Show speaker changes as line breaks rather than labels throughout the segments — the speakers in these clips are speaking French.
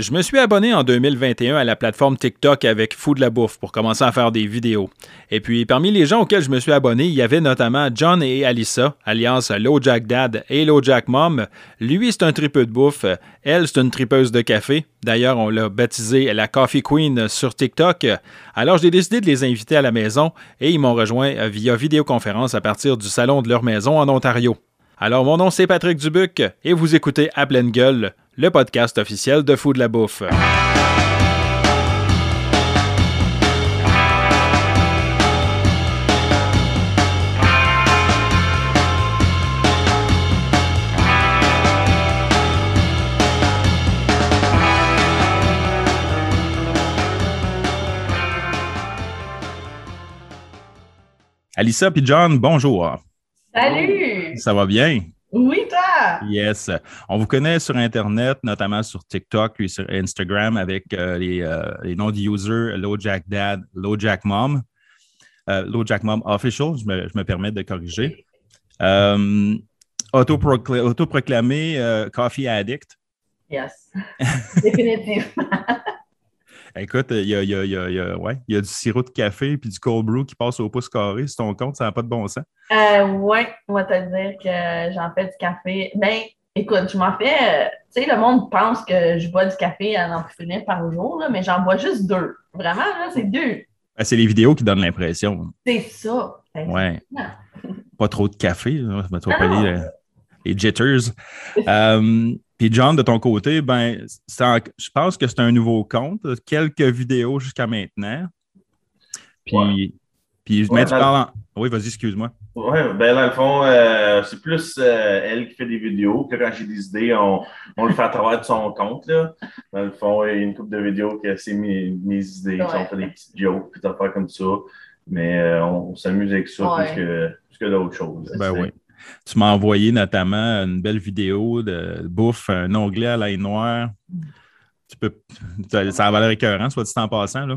Je me suis abonné en 2021 à la plateforme TikTok avec Fou de la bouffe pour commencer à faire des vidéos. Et puis, parmi les gens auxquels je me suis abonné, il y avait notamment John et Alyssa, alliance Low Jack Dad et Low Jack Mom. Lui, c'est un tripeux de bouffe. Elle, c'est une tripeuse de café. D'ailleurs, on l'a baptisée la Coffee Queen sur TikTok. Alors, j'ai décidé de les inviter à la maison et ils m'ont rejoint via vidéoconférence à partir du salon de leur maison en Ontario. Alors, mon nom, c'est Patrick Dubuc et vous écoutez À pleine gueule, le podcast officiel de Fou de la bouffe. Alissa et John, bonjour.
Salut!
Ça va bien?
Oui, toi!
Yes. On vous connaît sur Internet, notamment sur TikTok, puis sur Instagram, avec euh, les, euh, les, noms de users LowJackDad, Dad, LowJack Mom. Euh, LowJack Mom Official, je me, je me, permets de corriger. Euh, autoproclamé Coffee Addict.
Yes, définitivement.
Écoute, il y a, y, a, y, a, ouais, y a, du sirop de café puis du cold brew qui passe au pouce carré sur ton compte, ça n'a pas de bon sens.
Euh, oui, on va te dire que j'en fais du café. Ben, écoute, je m'en fais. Euh, tu sais, le monde pense que je bois du café à plus finir par jour, là, mais j'en bois juste deux. Vraiment, là, c'est deux.
Ben, c'est les vidéos qui donnent l'impression.
C'est ça.
Ouais. Pas trop de café, là, trop pas les, les jitters. euh, puis John, de ton côté, ben, je pense que c'est un nouveau compte, quelques vidéos jusqu'à maintenant. Puis, ouais. puis
ouais,
tu parles en... Oui, vas-y, excuse-moi.
Oui, ben dans le fond, euh, c'est plus euh, elle qui fait des vidéos. Puis quand j'ai des idées, on, on, le fait à travers de son compte. Là. Dans le fond, il y a une couple de vidéos que c'est mes, mes, idées. Ouais. On fait des petites jokes, puis des affaires comme ça. Mais euh, on, on s'amuse avec ça plus que, plus que d'autres choses.
Ben oui. Tu m'as envoyé notamment une belle vidéo de bouffe, un onglet à l'ail noir. Tu peux, ça a valeur écœurant, soit dit en passant. Là.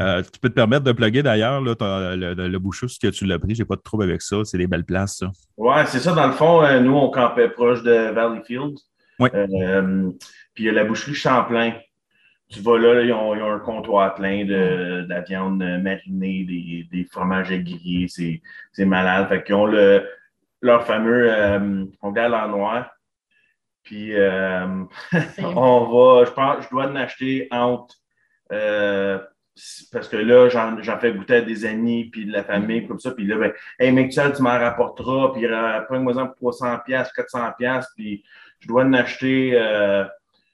Euh, tu peux te permettre de plugger d'ailleurs le, le, le bouchous que tu l'as pris. J'ai pas de trouble avec ça. C'est des belles places, ça.
Oui, c'est ça. Dans le fond, euh, nous, on campait proche de Valleyfield.
Oui.
Euh, puis il y a la boucherie Champlain. Tu vas là, là ils, ont, ils, ont, un comptoir plein de, de la viande marinée, des, des fromages grillés. C'est malade. Fait qu'ils ont le, leur fameux euh, onglet à l'en noir. Puis euh, on va, je pense, je dois en acheter entre euh, parce que là, j'en fais goûter à des amis puis de la famille, comme ça. Puis là, ben, hey, mec, tu m'en rapporteras, puis prends-moi pour 300$, 400$, puis je dois en acheter, euh,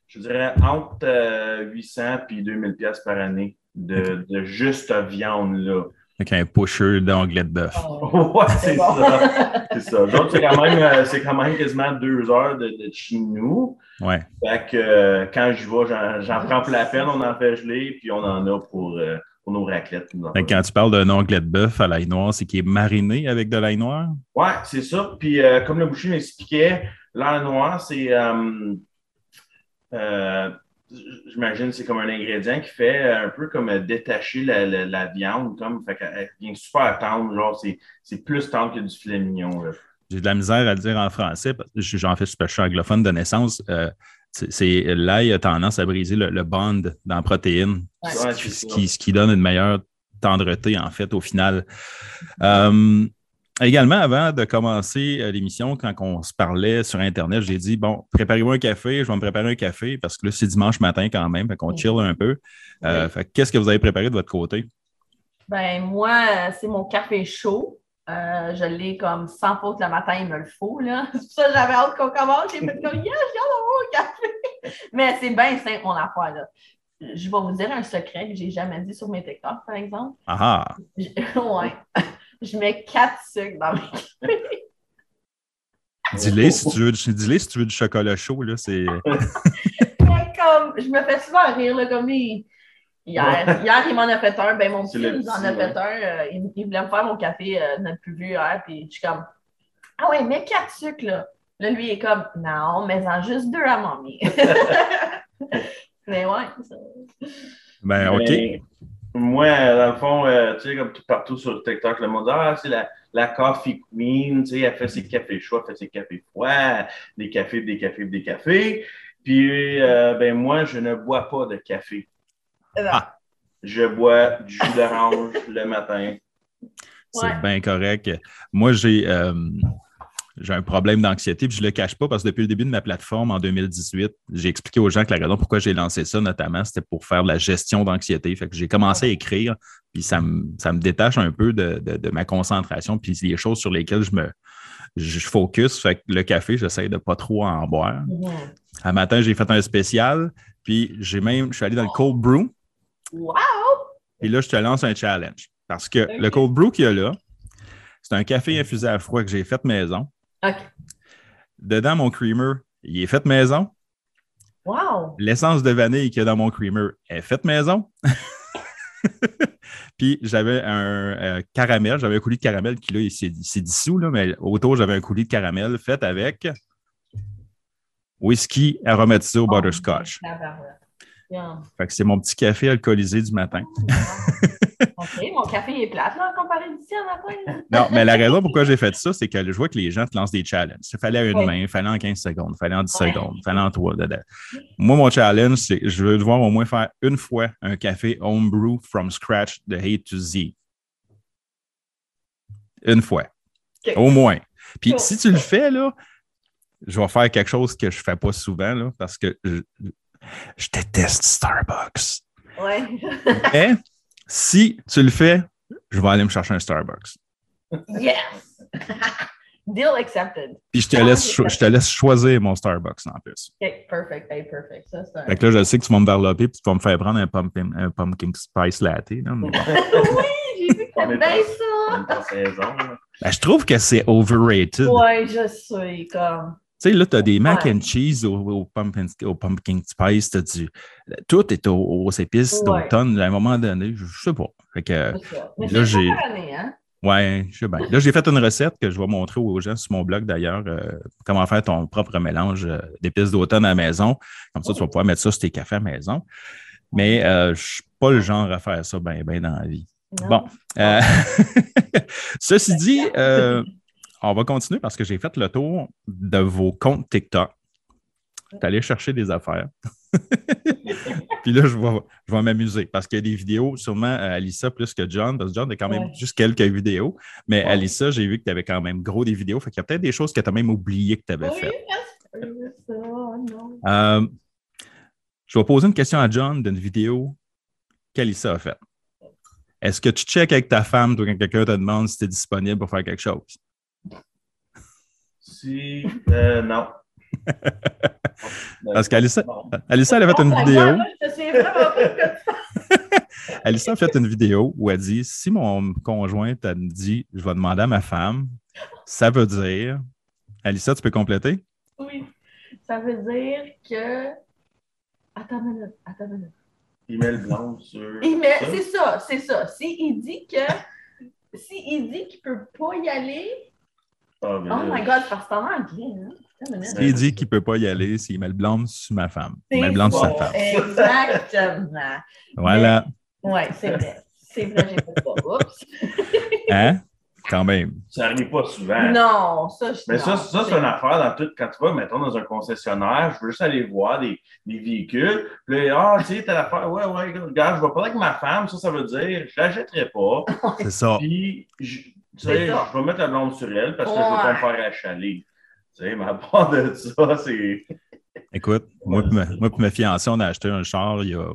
je dirais, entre 800 puis 2000$ par année de, de juste viande, là.
Avec un pusher d'anglais de bœuf.
Oh, ouais, c'est ça. C'est ça. Donc, c'est quand, même, c'est quand même quasiment deux heures de, de chez nous.
Ouais.
Fait que euh, quand je vais, j'en prends pour la peine, on en fait geler, puis on en a pour, euh, pour nos raclettes.
Fait quand tu parles d'un onglet de bœuf à l'ail noir, c'est qu'il est mariné avec de l'ail noir?
Ouais, c'est ça. Puis euh, comme le boucher m'expliquait, l'ail noir, c'est. J'imagine que c'est comme un ingrédient qui fait un peu comme détacher la, la, la viande, comme fait qu'elle vient super tendre, genre c'est plus tendre que du filet mignon.
J'ai de la misère à le dire en français, parce que j'en fais super, suis anglophone de naissance. Euh, c'est l'ail a tendance à briser le, le bond dans la protéine,
ouais,
ce, qui, ce, qui, ce, qui, donne une meilleure tendreté, en fait, au final. Euh, Également, avant de commencer l'émission, quand on se parlait sur Internet, j'ai dit bon, préparez-moi un café, je vais me préparer un café parce que là, c'est dimanche matin quand même, fait qu'on chill un peu. Euh, fait qu'est-ce que vous avez préparé de votre côté?
Ben, moi, c'est mon café chaud. Euh, je l'ai comme sans faute le matin, il me le faut. Là. C'est pour ça que j'avais hâte qu'on commence. J'ai fait comme yes, j'ai hâte d'avoir café. Mais c'est bien simple, mon affaire. Là. Je vais vous dire un secret que j'ai jamais dit sur mes TikTok, par exemple.
Ah
ouais je mets quatre sucres dans mes cafés.
Dis-les si, tu veux, dis si tu veux du chocolat chaud, là, c'est...
comme, je me fais souvent rire, là, comme il... Hier, hier, il m'en a fait un, ben mon petit il m'en a fait un, euh, il, il, voulait me faire mon café, euh, notre plus vieux hier, puis je suis comme, ah ouais, mets quatre sucres, là. Là, lui, il est comme, non, mais en juste deux à mamie. mais ouais, ça...
Ben, OK.
Mais, moi, dans le fond, euh, tu sais, comme tout partout sur TikTok, le monde dit Ah, c'est la, la coffee queen, tu sais, elle fait ses cafés chauds, elle fait ses cafés froids, des cafés, des cafés, des cafés. Puis, euh, ben, moi, je ne bois pas de café.
Ah.
Je bois du jus d'orange le matin.
C'est
Ouais.
bien correct. Moi, j'ai euh, j'ai un problème d'anxiété, puis je ne le cache pas parce que depuis le début de ma plateforme en 2018, j'ai expliqué aux gens que la raison pourquoi j'ai lancé ça, notamment, c'était pour faire de la gestion d'anxiété. Fait que j'ai commencé à écrire, puis ça me, ça me détache un peu de, de- de ma concentration, puis les choses sur lesquelles je me je focus. Fait que le café, j'essaie de pas trop en boire.
Mhm.
Un matin, j'ai fait un spécial, puis j'ai même, je suis allé dans le cold brew,
Wow!
et là, je te lance un challenge. Parce que le cold brew qu'il y a là, c'est un café infusé à froid que j'ai fait maison.
OK.
Dedans, mon creamer, il est fait maison.
Wow!
L'essence de vanille qu'il y a dans mon creamer est faite maison. Puis j'avais un euh, caramel, j'avais un coulis de caramel qui là, il s'est il s'est dissous, là, mais autour, j'avais un coulis de caramel fait avec whisky aromatisé au butterscotch.
Oh. Yum.
Fait que c'est mon petit café alcoolisé du matin.
OK, mon café est plate, là, comparé d'ici à matin.
Non, mais la raison pourquoi j'ai fait ça, c'est que je vois que les gens te lancent des challenges. Il fallait à une main, il fallait en 15 secondes, il fallait en 10
Ouais.
secondes, il fallait en 3. Moi, mon challenge, c'est que je veux devoir au moins faire une fois un café homebrew from scratch de A to Z. Une fois. Au moins. Puis
Cool.
si tu le fais, là, je vais faire quelque chose que je ne fais pas souvent, là, parce que je, je déteste Starbucks.
Ouais.
Mais si tu le fais, je vais aller me chercher un Starbucks.
yes! Deal accepted.
Puis je te laisse, je te laisse choisir mon Starbucks en plus.
OK, perfect. Hey, perfect. Ça, un...
Fait que là, je sais que tu vas me varloper puis tu vas me faire prendre un pumpkin, un pumpkin spice latte. là, mais bon.
oui, j'ai vu que t'aimes bien ça.
saison.
Ben, je trouve que c'est overrated.
Ouais, je sais, comme.
Tu sais, là, tu as des mac and cheese au, au pumpkin, au pumpkin spice, du. Tout est au- aux épices d'automne à un moment donné. Je, sais pas. Fait que.
Mais
là, j'ai-
hein?
ouais, je sais bien. Là, j'ai fait une recette que je vais montrer aux gens sur mon blog d'ailleurs. euh, comment faire ton propre mélange euh, d'épices d'automne à la maison. Comme ça, tu vas pouvoir mettre ça sur tes cafés à la maison. Mais euh, je ne suis pas le genre à faire ça bien ben dans la vie.
Non?
Bon. Euh, Ceci dit, euh, on va continuer parce que j'ai fait le tour de vos comptes TikTok. Tu allé chercher des affaires. Puis là, je vais, je vais m'amuser parce qu'il y a des vidéos, sûrement euh, Alissa plus que John, parce que John a quand même
Ouais.
juste quelques vidéos. Mais
Ouais.
Alissa, j'ai vu que tu avais quand même gros des vidéos. Fait qu'il y a peut-être des choses que tu as même oublié que tu avais
Oui,
faites.
non.
Euh, je vais poser une question à John d'une vidéo qu'Alissa a faite. Est-ce que tu checkes avec ta femme toi, quand quelqu'un te demande si tu es disponible pour faire quelque chose?
Si. euh, non.
Parce qu'Alissa, elle a fait une vidéo. Alissa a fait une vidéo où elle dit si mon conjoint elle me dit je vais demander à ma femme, ça veut dire. Alissa, tu peux compléter?
Oui. Ça veut dire que. Attends une minute, attends une minute.
Il met le blanc sur.
Met-. C'est ça, c'est ça. Si il dit que. Si il dit qu'il peut pas y aller.
Ah,
Oh my god, parce que c'est en anglais, hein? Attends une minute.
Il dit qu'il ne peut pas y aller s'il met le blanc sur ma femme. Il met le
C'est
blanc sur sa femme.
Exactement.
Voilà.
Oui, c'est vrai. C'est vrai, j'ai. Oups.
Hein? Quand même.
Ça arrive pas souvent.
Non, ça, je
Mais ça,
non,
ça c'est une affaire dans tout. Quand tu vas, mettons, dans un concessionnaire, je veux juste aller voir des, des véhicules. Puis là, ah, tu sais, t'as l'affaire. Ouais, ouais, regarde, je vais pas avec ma femme. Ça, ça veut dire, je l'achèterai pas.
C'est ça.
Puis, je, tu sais, je vais mettre la blonde sur elle parce que je veux pas me faire achaler. Tu sais, mais à part de ça, c'est.
Écoute, moi et ma, moi puis ma fiancée, on a acheté un char il y a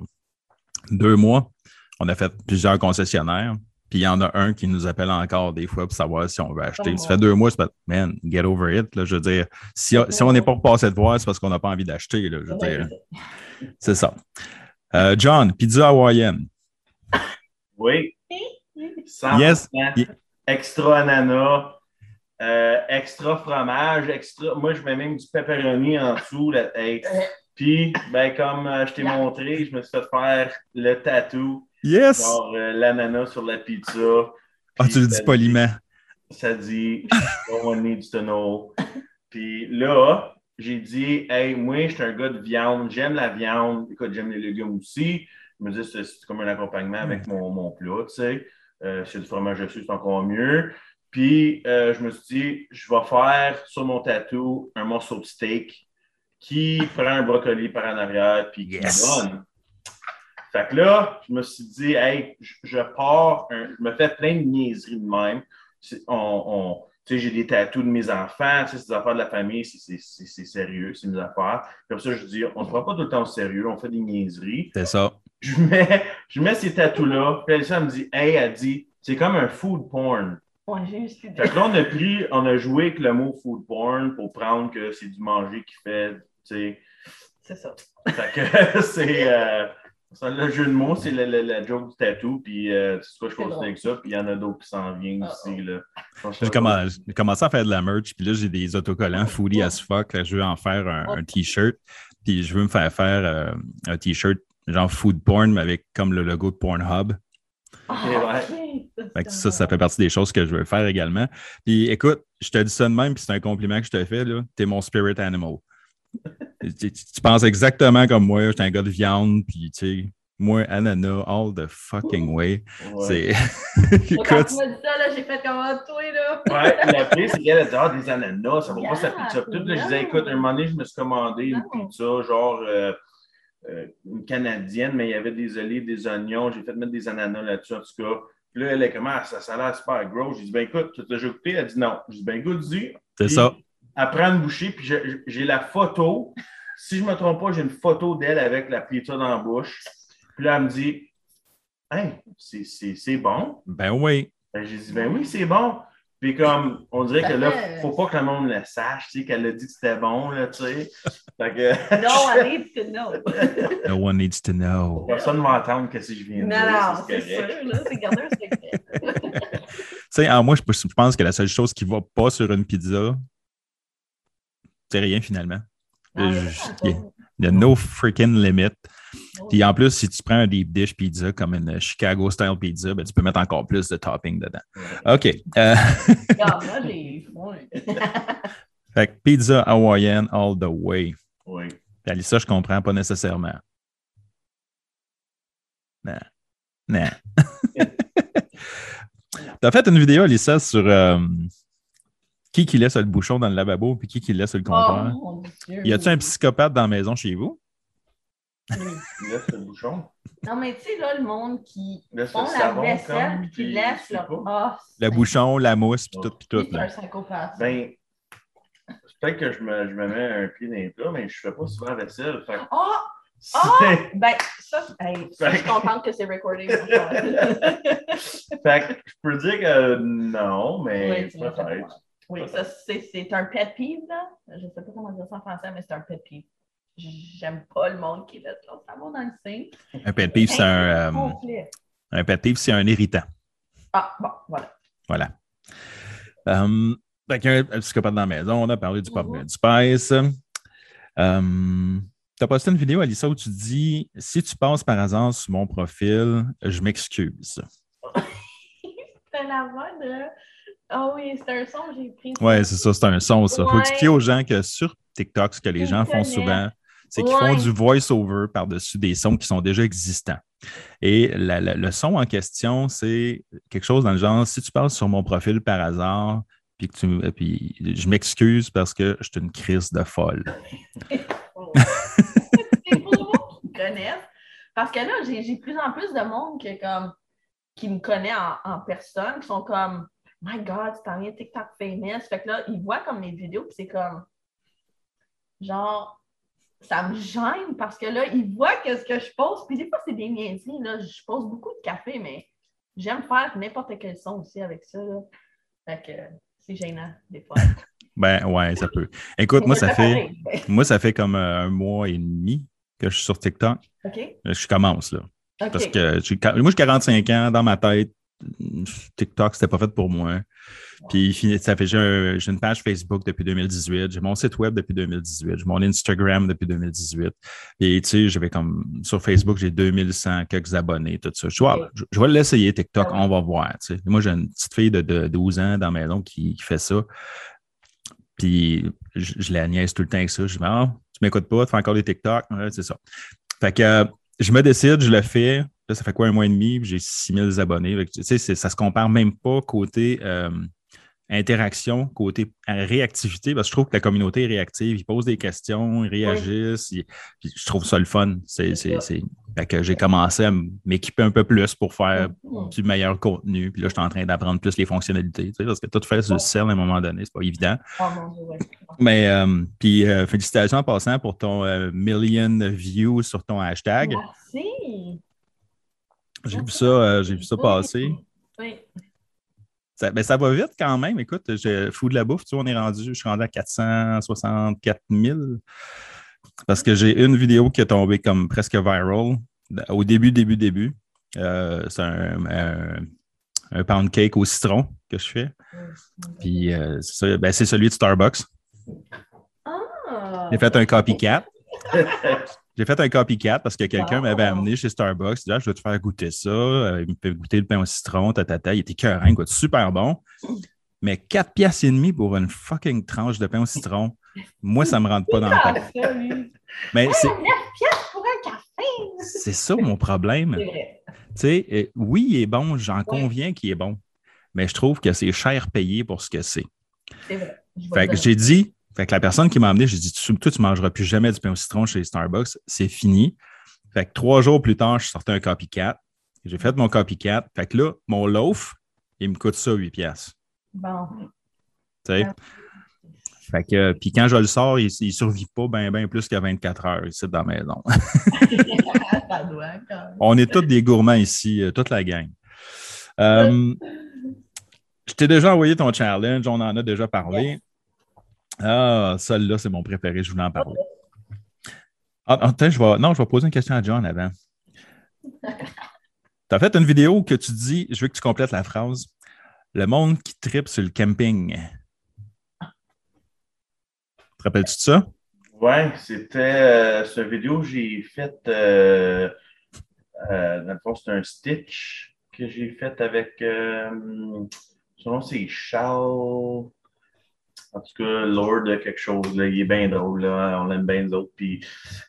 deux mois. On a fait plusieurs concessionnaires. Puis il y en a un qui nous appelle encore des fois pour savoir si on veut acheter.
Oh.
Ça fait deux mois, c'est pas, man, get over it. Là, je veux dire, si, si on n'est pas passé de voir, c'est parce qu'on n'a pas envie d'acheter. là, Je veux dire, c'est ça. Euh, John, pizza hawaïenne.
Oui. 100%.
Yes.
Extra ananas, euh, extra fromage, extra. Moi, je mets même du pepperoni en dessous la tête. Puis, ben, comme euh, je t'ai montré, je me suis fait faire le tatou,
Yes!
genre euh, l'ananas sur la pizza.
Ah,
Puis
tu le dis poliment.
Ça dit, one needs to know. Puis là, j'ai dit, hey, moi, je suis un gars de viande, j'aime la viande. Écoute, j'aime les légumes aussi. Je me dis, c'est c'est comme un accompagnement avec mon, mon plat, tu sais. Euh, a du fromage dessus, c'est encore mieux. Puis, euh, je me suis dit, je vais faire sur mon tatou un morceau de steak qui prend un brocoli par en arrière puis qui
Yes.
donne. Fait que là, je me suis dit, hey, je, pars, un- je me fais plein de niaiseries de même. C'est- On, on- tu sais, j'ai des tatous de mes enfants, tu sais, c'est des affaires de la famille, c'est- c'est c'est- c'est sérieux, c'est mes affaires. Comme ça, je dis, on ne se prend pas tout le temps au sérieux, on fait des niaiseries.
C'est ça.
Je mets, je mets ces tatous-là, puis Alissa me dit, hey, elle dit, c'est comme un food porn.
Ouais, j'ai.
Fait que là, on a pris, on a joué avec le mot food porn pour prendre que c'est du manger qui fait, tu sais.
C'est ça.
Fait que c'est. euh, ça, le jeu de mots, c'est la, la- la joke du tatou, puis euh, c'est quoi, je continue avec ça, puis il y en a d'autres qui s'en viennent
Ah,
aussi. Là. Je pense
J'ai commencé à faire de la merch, puis là, j'ai des autocollants foodie as fuck. Là, je veux en faire un, un t-shirt, puis je veux me faire faire euh, un t-shirt genre food porn, mais avec comme le logo de Pornhub.
Ah,
ouais.
Fait que ça, ça fait partie des choses que je veux faire également. Puis écoute, je te dis ça de même, puis c'est un compliment que je te fais, là. T'es mon spirit animal. tu, tu- tu penses exactement comme moi, j'étais un gars de viande, puis tu sais, moi, ananas, all the fucking way.
Ouais.
C'est.
Quand
écoute,
tu m'as dit ça, là, j'ai fait comme ah, toi, là.
Ouais, la pire, c'est qu'elle a dit Ah, des ananas, ça va pas sa
Yeah,
pizza. Tout, là, je
yeah.
disais Écoute, un moment donné, je me suis commandé une pizza, genre euh, euh, une canadienne, mais il y avait des olives, des oignons. J'ai fait mettre des ananas là-dessus, en tout cas. Puis là, elle est comme Ah, ça, ça a l'air super gros. J'ai dit Ben écoute, tu as déjà goûté Elle dit Non. J'ai dit Ben goûte-y.
c'est ça.
Elle prend une bouchée, puis j'ai j'ai la photo. Si je ne me trompe pas, j'ai une photo d'elle avec la pizza dans la bouche. Puis là, elle me dit Hey, c'est bon.
Ben oui.
Ben, j'ai dit, ben oui, c'est bon. Puis comme, on dirait
Ça
que là,
fait-
faut pas que le monde le sache, tu sais, qu'elle a dit que c'était bon, là, tu sais. Fait que
Non, allez, tu know.
No one needs to know.
personne ne va entendre que si je viens de
Non,
dire,
non,
c'est
sûr, là, c'est garder un secret.
Tu sais, en moi, je, je pense que la seule chose qui va pas sur une pizza, c'est rien finalement.
Non,
Je-
mais
je-
ça,
il y a- Il y a no freaking limit.
Oh,
Puis en plus, si tu prends un deep dish pizza comme une Chicago style pizza, ben, tu peux mettre encore plus de topping dedans. OK. Euh, fait que pizza hawaïenne all the way.
Oui.
Puis Alissa, je comprends pas nécessairement. Non. Non. T'as fait une vidéo, Alissa, sur euh, qui qui laisse le bouchon dans le lavabo puis qui qui laisse le
Oh,
comptoir.
mon Dieu.
y a-tu un psychopathe dans la maison chez vous?
Il laisse le bouchon.
Non, mais tu sais, là, le monde qui
Laisse
font
le
la vaisselle
comme,
puis laisse. Ah,
Le
c'est-
bouchon, la mousse, puis tout, puis tout.
C'est un psychopathe.
Ben, peut-être que je me, je me mets un pied dans les plats, mais je fais pas souvent la vaisselle. Fait
Oh! Oh! Ben, ça, hey, ça, je suis contente que c'est recordé.
fait que je peux dire que non, mais
Oui, tu
peut-être.
ça, c'est c'est un pet peeve, là. Je ne sais pas comment dire ça en français, mais c'est un pet peeve. J'aime pas le monde qui laisse leur savon dans le sink.
Un pet peeve, c'est un, euh, un pet peeve, c'est un irritant.
Ah, bon, voilà.
Voilà. Um, y a un psychopathe dans la maison, on a parlé du pop
Mhm.
du Spice. Um, tu as posté une vidéo, Alissa, où tu dis Si tu passes par hasard sur mon profil, je m'excuse.
C'était la voix de. Ah oui, c'était un son que j'ai pris.
Ouais, c'est ça, c'est un son, ça. Il faut expliquer aux gens que sur TikTok, ce que les gens font souvent, c'est qu'ils font du voice-over par-dessus des sons qui sont déjà existants. Et la- la- le son en question, c'est quelque chose dans le genre si tu passes sur mon profil par hasard, puis que tu puis je m'excuse parce que je suis une crise de folle.
c'est pour le monde qui me connaissent. Parce que là, j'ai plus en plus de monde qui, est comme, qui me connaît en, en personne, qui sont comme My God, tu t'en viens TikTok famous. Fait que là, ils voient comme mes vidéos, puis c'est comme genre ça me gêne parce que là, ils voient que ce que je pose, puis des fois, c'est des niaiseries. Là. Je pose beaucoup de café, mais j'aime faire n'importe quel son aussi avec ça. Là. Fait que c'est gênant, des fois.
Ben ouais, ça peut. Écoute, moi, ça fait moi, ça fait comme euh, un mois et demi que je suis sur TikTok.
OK?
Je commence là. Parce que moi, j'ai 45 ans, dans ma tête, TikTok, c'était pas fait pour moi. Puis ça fait j'ai un- j'ai une page Facebook depuis 2018, j'ai mon site web depuis 2018, j'ai mon Instagram depuis 2018. Et tu sais, j'avais comme sur Facebook, j'ai 2100 quelques abonnés, tout ça. Je,
Ok.
je, je vais l'essayer, TikTok,
Ah
on va voir. tu sais. Moi, j'ai une petite fille de, de 12 ans dans la maison qui, qui fait ça. Puis je, je la niaise tout le temps avec ça. Je dis, ah, tu m'écoutes pas, tu fais encore des TikTok. Ouais, c'est ça. Fait que euh, je me décide, je le fais. Là, ça fait quoi, un mois et demi, j'ai 6000 abonnés. Tu sais, ça se compare même pas côté euh, interaction, côté réactivité, parce que je trouve que la communauté est réactive. Ils posent des questions, ils réagissent. je trouve ça le fun. C'est, que j'ai commencé à m'équiper un peu plus pour faire du meilleur contenu. Puis là, je suis en train d'apprendre plus les fonctionnalités. parce que tout faire sur le sel à un moment donné, c'est pas évident. Oh, Mais euh, puis euh, félicitations en passant pour ton euh, million views sur ton hashtag.
Merci.
J'ai vu ça, j'ai vu ça passer. Oui. Ça, ben, ça va vite quand même. Écoute, je fou de la bouffe, tu vois, on est rendu, je suis rendu à 464 000 parce que j'ai une vidéo qui est tombée comme presque viral au début, début, début. Euh, c'est un, un, pound cake au citron que je fais. Puis euh, ben, c'est celui de Starbucks.
Ah!
J'ai fait un copycat. J'ai fait un copycat parce que quelqu'un m'avait amené chez Starbucks. Il dit ah, Je vais te faire goûter ça. Euh, il me fait goûter le pain au citron, tatata. Il était cœur, il goûte super bon. Mais 4 piastres et demi pour une fucking tranche de pain au citron, moi, ça ne me rentre pas dans le tête.
Mais c'est. pour un café!
C'est ça mon problème. Tu sais, euh, oui, il est bon, j'en conviens qu'il est bon. Mais je trouve que c'est cher payé pour ce que c'est.
C'est vrai.
Fait que j'ai dit, fait que la personne qui m'a amené, j'ai dit, toi, tu ne mangeras plus jamais du pain au citron chez Starbucks, c'est fini. Fait que trois jours plus tard, je sortais un copycat. J'ai fait mon copycat. Fait que là, mon loaf, il me coûte ça 8 pièces.
Bon.
Tu sais? Fait que, puis quand je le sors, il ne survit pas bien ben plus que 24 heures ici dans la maison. On est tous des gourmands ici, euh, toute la gang. Euh, je t'ai déjà envoyé ton challenge, on en a déjà parlé. Ah, celle-là, c'est mon préféré, je voulais en parler. Ah, attends, je vais, non, je vais poser une question à John avant. Tu as fait une vidéo que tu dis, je veux que tu complètes la phrase. Le monde qui tripe sur le camping. Rappelles-tu ça?
Oui, c'était euh, cette vidéo que j'ai faite. Euh, euh, dans le fond, c'est un stitch que j'ai fait avec. son nom, c'est Charles. En tout cas, Lord de quelque chose, là, il est bien drôle, là, on l'aime bien les autres. Puis,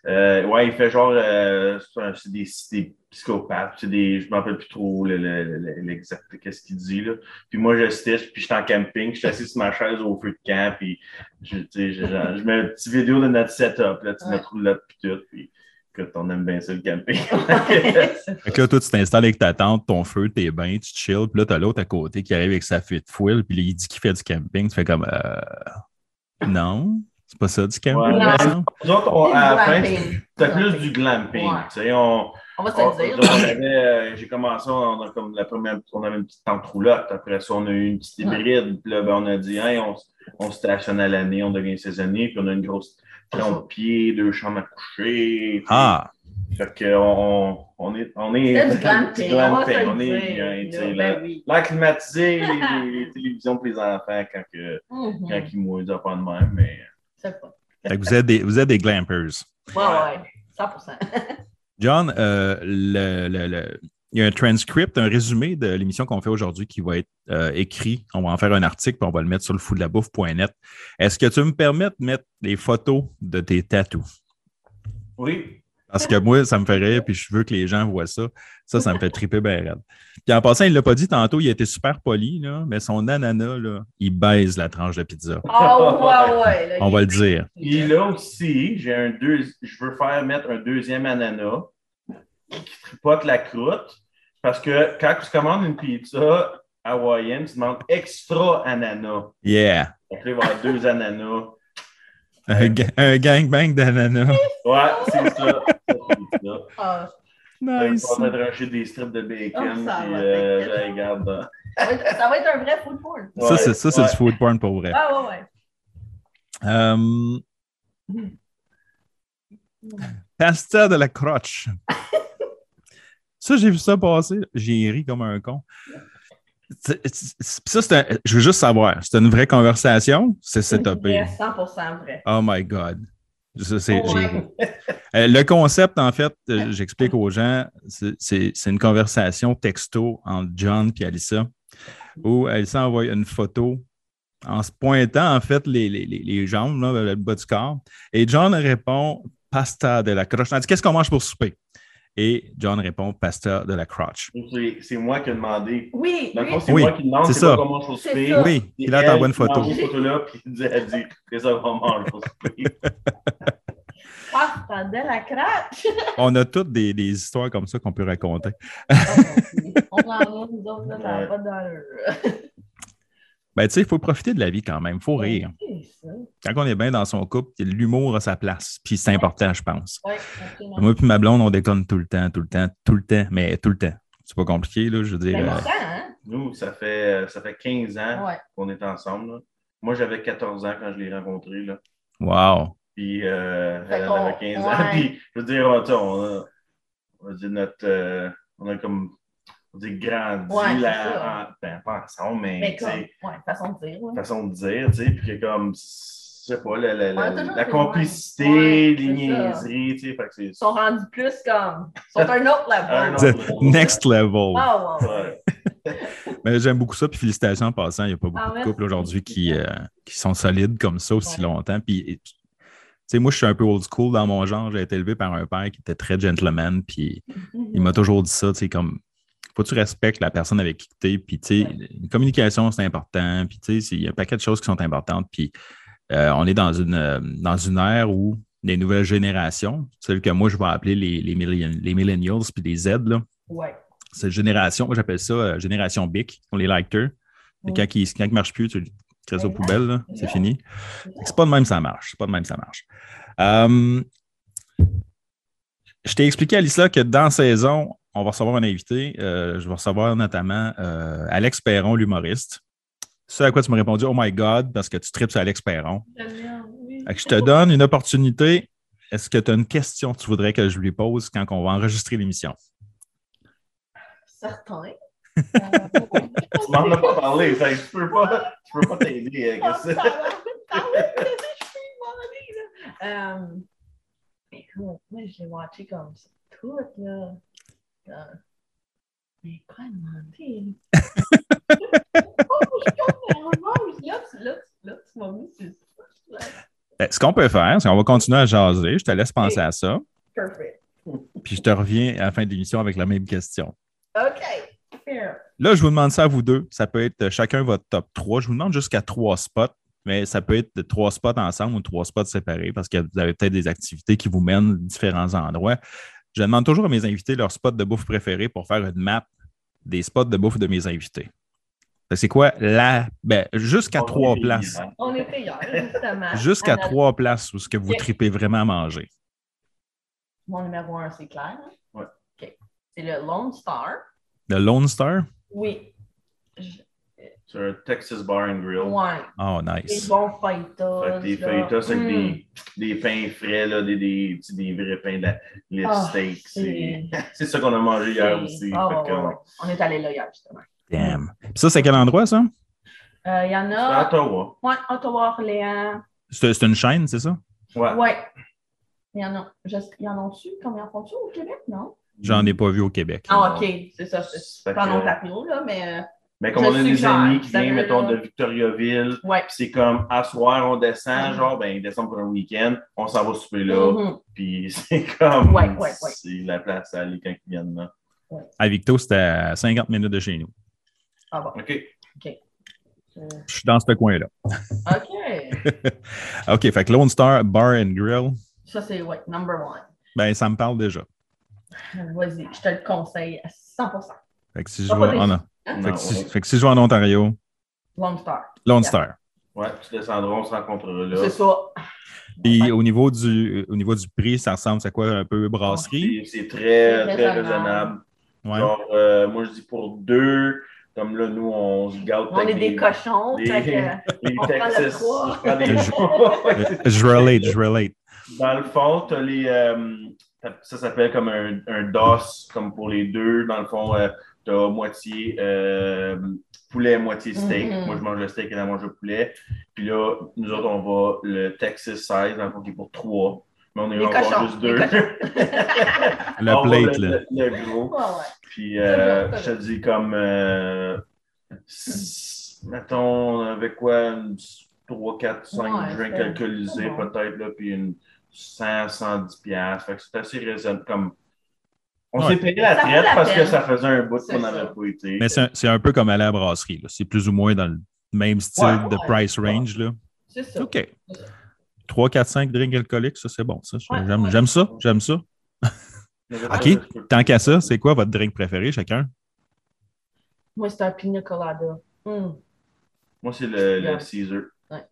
euh, ouais, il fait genre, euh, c'est des, des, psychopathes, c'est des, je ne me rappelle plus trop l'exact qu'est-ce qu'il dit. Là. Puis moi, je stitch, puis je suis en camping, je suis assis sur ma chaise au feu de camp, puis je, je, je, je mets une petite vidéo de notre setup, là, tu notre roulotte, puis tout. Puis, que on aime bien ça le camping.
fait que là, toi, tu t'installes avec ta tente, ton feu, t'es bien, tu chill, puis là, t'as l'autre à côté qui arrive avec sa fuite fouille, puis il dit qu'il fait du camping. Tu fais comme euh, Non, c'est pas ça du camping.
Ouais, nous autres, à la fin, c'était plus du glamping. Tu sais, on,
on va se le dire.
Euh, j'ai commencé, on, a comme la première, on avait une petite tente roulotte. Après ça, on a eu une petite hybride. Puis là, ben, on a dit, hey, on, on stationne à l'année, on devient saisonnier. Puis on a une grosse 30 pieds, deux chambres à coucher.
ah!
Fait qu'on on est. On est
du glamping.
On, est bien. Ben L'air climatisé, les, télévisions pour les enfants quand, que, mm-hmm. quand ils mouillent pas de même. Mais...
C'est pas.
vous, êtes des, vous êtes des glampers.
Ouais, ouais, 100
John, euh, le, le, il y a un transcript, un résumé de l'émission qu'on fait aujourd'hui qui va être euh, écrit. On va en faire un article puis on va le mettre sur le fou de la bouffe.net. Est-ce que tu me permets de mettre les photos de tes tatous?
Oui.
Parce que moi, ça me fait rire, puis je veux que les gens voient ça. Ça, ça me fait triper bien raide. Puis en passant, il ne l'a pas dit tantôt, il été super poli, là, mais son ananas, là, il baise la tranche de pizza.
Oh, ouais, ouais.
On va le dire.
Et là aussi, j'ai un deux, je veux faire mettre un deuxième ananas qui tripote la croûte. Parce que quand tu commandes une pizza hawaïenne, tu demandes extra ananas.
Yeah.
Donc là, il va y avoir deux ananas.
Un, un gangbang d'ananas.
Ouais, c'est ça.
Ah.
Nice. On va trancher des strips de bacon.
Oh, ça,
puis,
va
euh, je regarde.
ça va être un vrai food porn.
Ça, c'est, ça, c'est du food porn pour vrai.
Ah, ouais, ouais.
Um, pasta de la croche. Ça, j'ai vu ça passer. J'ai ri comme un con. Ça, c'est je veux juste savoir, c'est une vraie conversation? C'est
setupé? 100% vrai.
Oh my God. Euh, le concept, en fait, euh, j'explique aux gens, c'est une conversation texto entre John et Alissa où Alissa envoie une photo en se pointant, en fait, les, les, les jambes, le bas du corps. Et John répond pasta de la croche. Qu'est-ce qu'on mange pour souper? Et John répond pasta de la crotch.
C'est moi qui ai demandé.
Oui.
Dans le fond, c'est
Oui,
moi qui demande
c'est
pas comment
ça.
Oui, il a ta bonne
qui mange
photo.
cette photo-là, puis elle dit, elle dit, c'est ça souper.
Pasta de la craque.
On a toutes des, des histoires comme ça qu'on peut raconter.
On en a, nous autres, là, ça
Ouais.
pas d'allure.
Ben, tu sais, il faut profiter de la vie quand même. Il faut rire.
C'est ça.
Quand on est bien dans son couple, l'humour a sa place. Puis c'est important, je pense. Moi puis ma blonde, on déconne tout le temps, tout le temps, tout le temps, mais tout le temps. C'est pas compliqué, là, je veux dire.
Ben,
euh,
hein?
Nous, ça fait, ça fait 15 ans
Ouais.
qu'on est ensemble. là. Moi, j'avais 14 ans quand je l'ai rencontré. Là.
wow.
Puis euh, elle avait 15 ans. Puis, je veux dire, on, a, on dire notre. euh, on a comme. Dire grandi
Ouais, c'est
là,
ça.
en, ben, pas ensemble, mais.
Mais comme,
sais,
ouais, façon de dire. ouais.
façon de dire, tu sais, puis que comme, je sais pas, la, la, la,
fait
complicité, les niaiseries, tu sais, fait que c'est
Ils sont rendus plus comme. Ils sont un autre
Un
level.
autre
C'est
level.
Next level.
Ah, ouais.
Mais j'aime beaucoup ça. Puis félicitations en passant. Il n'y a pas beaucoup
Ah,
de couples aujourd'hui qui, euh, qui sont solides comme ça aussi
Ouais.
longtemps. Puis, tu sais, moi, je suis un peu old school dans mon genre. J'ai été élevé par un père qui était très gentleman. Puis, il m'a toujours dit ça, tu sais, comme, faut que tu respectes la personne avec qui tu es. Puis, tu sais, une communication, c'est important. Puis, tu sais, il y a un paquet de choses qui sont importantes. Puis, euh, on est dans une, euh, dans une ère où les nouvelles générations, celles que moi, je vais appeler les, les, millenn- les millennials puis les Z, là,
Ouais.
cette génération, moi j'appelle ça euh, génération BIC, on les. Et
Ouais.
Quand il ne marche plus, tu le crées aux poubelles, là, c'est fini. C'est pas de même ça marche. C'est pas de même ça marche. Je t'ai expliqué, Alissa, que dans saison, on va recevoir un invité. Euh, je vais recevoir notamment euh, Alex Perron, l'humoriste. Ce à quoi tu m'as répondu, Oh my God, parce que tu tripes sur Alex Perron.
Oui.
Je te donne une opportunité. Est-ce que tu as une question que tu voudrais que je lui pose quand on va enregistrer l'émission?
Certain.
Tu m'en as pas parlé, fait je peux pas, je peux pas t'aider avec ça.
Euh, écoute, moi, je l'ai watché comme ça, tout, là. Euh, mais quoi demander? oh.
Ben, Ce qu'on peut faire, c'est qu'on va continuer à jaser. Je te laisse penser à ça.
Perfect.
Puis je te reviens à la fin de l'émission avec la même question.
OK. Fair.
Là, je vous demande ça à vous deux. Ça peut être chacun votre top 3. Je vous demande jusqu'à trois spots, mais ça peut être de trois spots ensemble ou trois spots séparés parce que vous avez peut-être des activités qui vous mènent à différents endroits. Je demande toujours à mes invités leur spot de bouffe préféré pour faire une map des spots de bouffe de mes invités. Que C'est quoi la. Ben, jusqu'à trois places.
On était hier, justement.
Jusqu'à trois places où ce que vous tripez vraiment à manger.
Mon numéro un, c'est clair.
Ouais.
OK. C'est le Lone Star.
Le Lone Star?
Oui. Je-
C'est un Texas Bar and Grill.
Ouais.
Oh,
Des
nice.
bons fajitas.
Des fajitas avec
Mm.
des, des pains frais, là, des, des, des vrais pains de la les
Ah,
steaks. C'est
c'est-
c'est ça qu'on a mangé hier
C'est-
aussi.
Ah, ouais, ouais, ouais. On est allé là hier, justement.
Damn. Puis ça, c'est quel endroit, ça?
Euh, Il y en
C'est à
a.
Ottawa.
Ouais, Ottawa, Orléans.
C'est c'est une chaîne, c'est ça?
Ouais.
Ouais. Il y en a. Je... Il y en a-tu? Combien en font-tu au Québec, non?
J'en ai pas vu au Québec.
Ah, OK. C'est ça. C'est pas
que-
en Ontario, là, mais.
Mais comme
Je
on a des amis qui viennent, mettons, de Victoriaville,
Ouais.
c'est comme, à soir, on descend,
Mhm.
genre, ben, ils descendent pour un week-end, on s'en va souper là,
Mhm.
puis c'est comme,
Ouais, ouais, ouais.
c'est la place à aller quand ils viennent là.
À Victo, c'était à 50 minutes de chez nous.
Ah bon.
OK.
Euh,
Je suis dans ce coin-là.
OK.
OK, fait que Lone Star Bar and Grill,
Ça, c'est, ouais, number one.
ben ça me parle déjà.
Vas-y, je te le conseille à 100%
Fait que si je vais en,
déçu.
fait que si,
ouais.
fait que si je vais en Ontario,
Lone Star.
Lone
Yeah.
Star.
Ouais, tu descendras, on se rencontrera là.
C'est ça.
Puis au niveau du au niveau du prix, ça ressemble à quoi un peu brasserie?
C'est très, très
raisonnable.
Ouais.
Genre, euh, moi, je dis pour deux, comme là, nous, on se gâte
On est des cochons.
les-
fait que-
les
on prend le
Texas. Je prends des
Je relate, je relate.
Dans le fond, t'as les. euh, ça s'appelle comme un, un DOS, comme pour les deux. Dans le fond, euh, t'as moitié euh, poulet, moitié steak.
Mhm.
Moi, je mange le steak et elle mange le poulet. Puis là, nous autres, on va le Texas size, dans le fond, qui est pour trois. Mais on est
cochons,
juste deux.
Le
On
plate,
le,
là.
le- le gros.
Ouais.
Puis euh, je te dis comme, euh, mettons, avec quoi, une 3, 4, 5
Ouais,
drinks alcoolisés peut-être, là, puis une 100, 110 piastres. Fait que c'est assez raisonnable. Comme, On
Ouais.
s'est payé la traite
la
parce que ça faisait un bout qu'on n'avait pas été.
Mais c'est un, peu comme aller à la brasserie. C'est plus ou moins dans le même style
Ouais,
de
ouais.
price range. Là.
C'est ça.
OK. 3, 4, 5 drinks alcooliques, ça, c'est bon. Ça. J'aime ça. J'aime ça. OK. Tant qu'à ça, c'est quoi votre drink préféré, chacun?
Moi, c'est un pina colada. Hum.
Moi, c'est le. Caesar.
Ouais.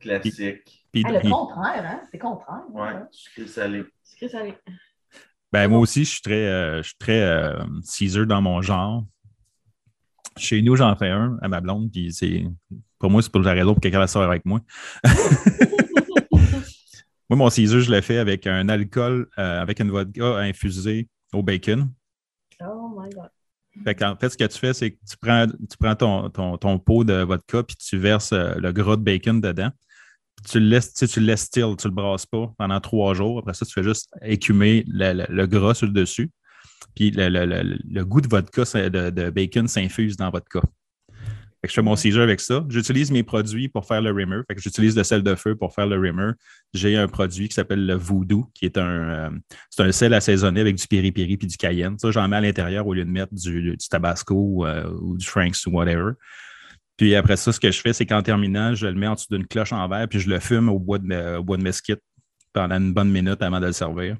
Classique.
Puis-
Ah, le
puis-
contraire, hein? C'est contraire.
Ouais, sucré salé.
C'est salé.
Ben, moi aussi, je suis très, euh, je suis très euh, Caesar dans mon genre. Chez nous, j'en fais un à ma blonde, puis c'est. Pour moi, c'est pour la raison pour quelqu'un va sortir avec moi. moi, mon Caesar, je l'ai fait avec un alcool, euh, avec une vodka infusée au bacon.
Oh my God.
Fait en fait, ce que tu fais, c'est que tu prends, tu prends ton, ton, ton pot de vodka, puis tu verses euh, le gras de bacon dedans. Tu le laisses, tu sais, tu le laisses still, tu le brasses pas pendant trois jours. Après ça, tu fais juste écumer le, le- le gras sur le dessus. Puis le, le- le- le goût de vodka, de, de bacon s'infuse dans votre vodka. Fait que je fais mon Caesar avec ça. J'utilise mes produits pour faire le rimmer. Fait que j'utilise le sel de feu pour faire le rimmer. J'ai un produit qui s'appelle le Voodoo, qui est un, euh, c'est un sel assaisonné avec du piri-piri puis du cayenne. Ça, j'en mets à l'intérieur au lieu de mettre du, du tabasco euh, ou du Frank's ou whatever. Puis après ça, ce que je fais, c'est qu'en terminant, je le mets en dessous d'une cloche en verre, puis je le fume au bois de, au bois de mesquite pendant une bonne minute avant de le servir.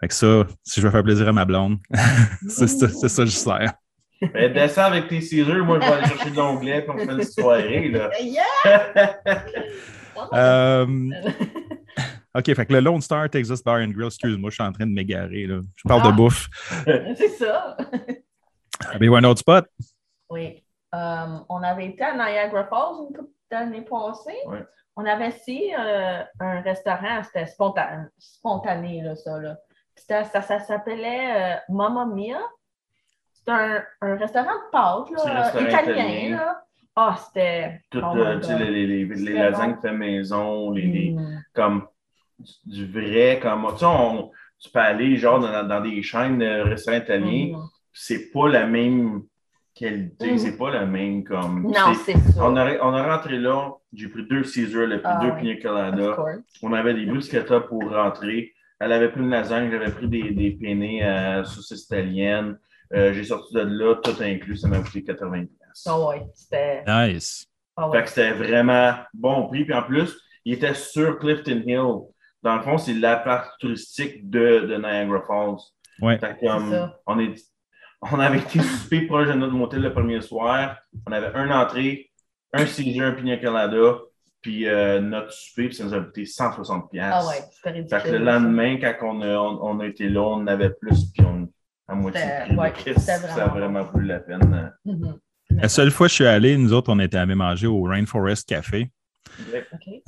Fait que ça, si je veux faire plaisir à ma blonde, c'est ça, c'est ça que je sers.
Ben, descends avec tes Caesar, moi, je vais aller chercher de l'onglet, puis on fait une soirée, là.
Yeah!
Euh, OK, fait que le Lone Star Texas Bar and Grill, excuse-moi, je suis en train de m'égarer. là. Je parle
Ah.
de bouffe.
C'est ça.
Avez-vous un autre spot?
Oui. Euh, on avait été à Niagara Falls une couple d'années passées.
Ouais.
On avait essayé euh, un restaurant, c'était spontané, spontané là, ça. Là. Ça ça s'appelait euh, Mamma Mia. C'est un, un restaurant de pâtes là, italien.
italien.
là. Ah, c'était.
Tout,
Oh
les, les, les, lasagnes fait maison, les, les-
Mm.
comme du, du vrai, comme, tu sais, on- tu peux aller, genre, dans, dans des chaînes de restaurants italiens,
Mm.
c'est pas la même qualité,
Mhm.
c'est pas la même, comme...
Non,
c'est-
ça.
On a, on a rentré là, j'ai pris deux Caesar,
Ah
deux pina
Of
colada.
course.
On avait des bruschetta pour rentrer. Elle avait pris une lasagne, j'avais pris des, des penne à saucisse italienne. Euh, j'ai sorti de là, tout inclus, ça m'a coûté 80 pièces.
Ah ouais, c'était.
Nice.
Ah
Fait
ouais.
que c'était vraiment bon prix. Puis en plus, il était sur Clifton Hill. Dans le fond, c'est la partie touristique de, de Niagara Falls.
Ouais.
Fait que, um,
C'est ça.
on, est, on avait été souper proche de notre motel le premier soir. On avait un entrée, un Caesar, un pina colada, puis euh, notre souper, puis ça nous a coûté 160 pièces.
Ah ouais, c'était ridicule.
Fait que le lendemain, quand on a, on, on a été là, on en avait plus, puis on à moitié prix.
ouais,
Ça a
vraiment
plus la peine.
Mhm.
La seule fois que je suis allé, nous autres, on était allés manger au Rainforest Café.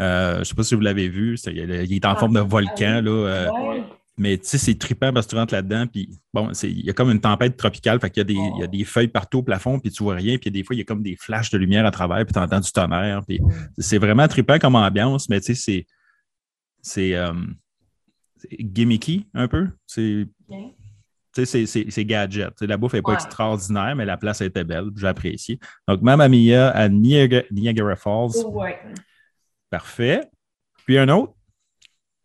Euh, je ne sais pas si vous l'avez vu. il est- il est en
Ah,
forme de
ah
volcan. Là, euh,
Ouais.
Mais tu sais, c'est trippant parce que tu rentres là-dedans, puis bon, il y a comme une tempête tropicale, fait qu'il y a des,
Oh.
il y a des feuilles partout au plafond, puis tu vois rien, puis des fois, il y a comme des flashs de lumière à travers, puis tu entends du tonnerre. Puis c'est vraiment trippant comme ambiance, mais tu sais, c'est. C'est euh, gimmicky un peu. C'est. Tu sais, c'est- gadget. La bouffe n'est pas
Ouais.
extraordinaire, mais la place était belle. J'ai apprécié. Donc, Mamma Mia à Niagara, Niagara Falls.
Ouais.
Parfait. Puis un autre.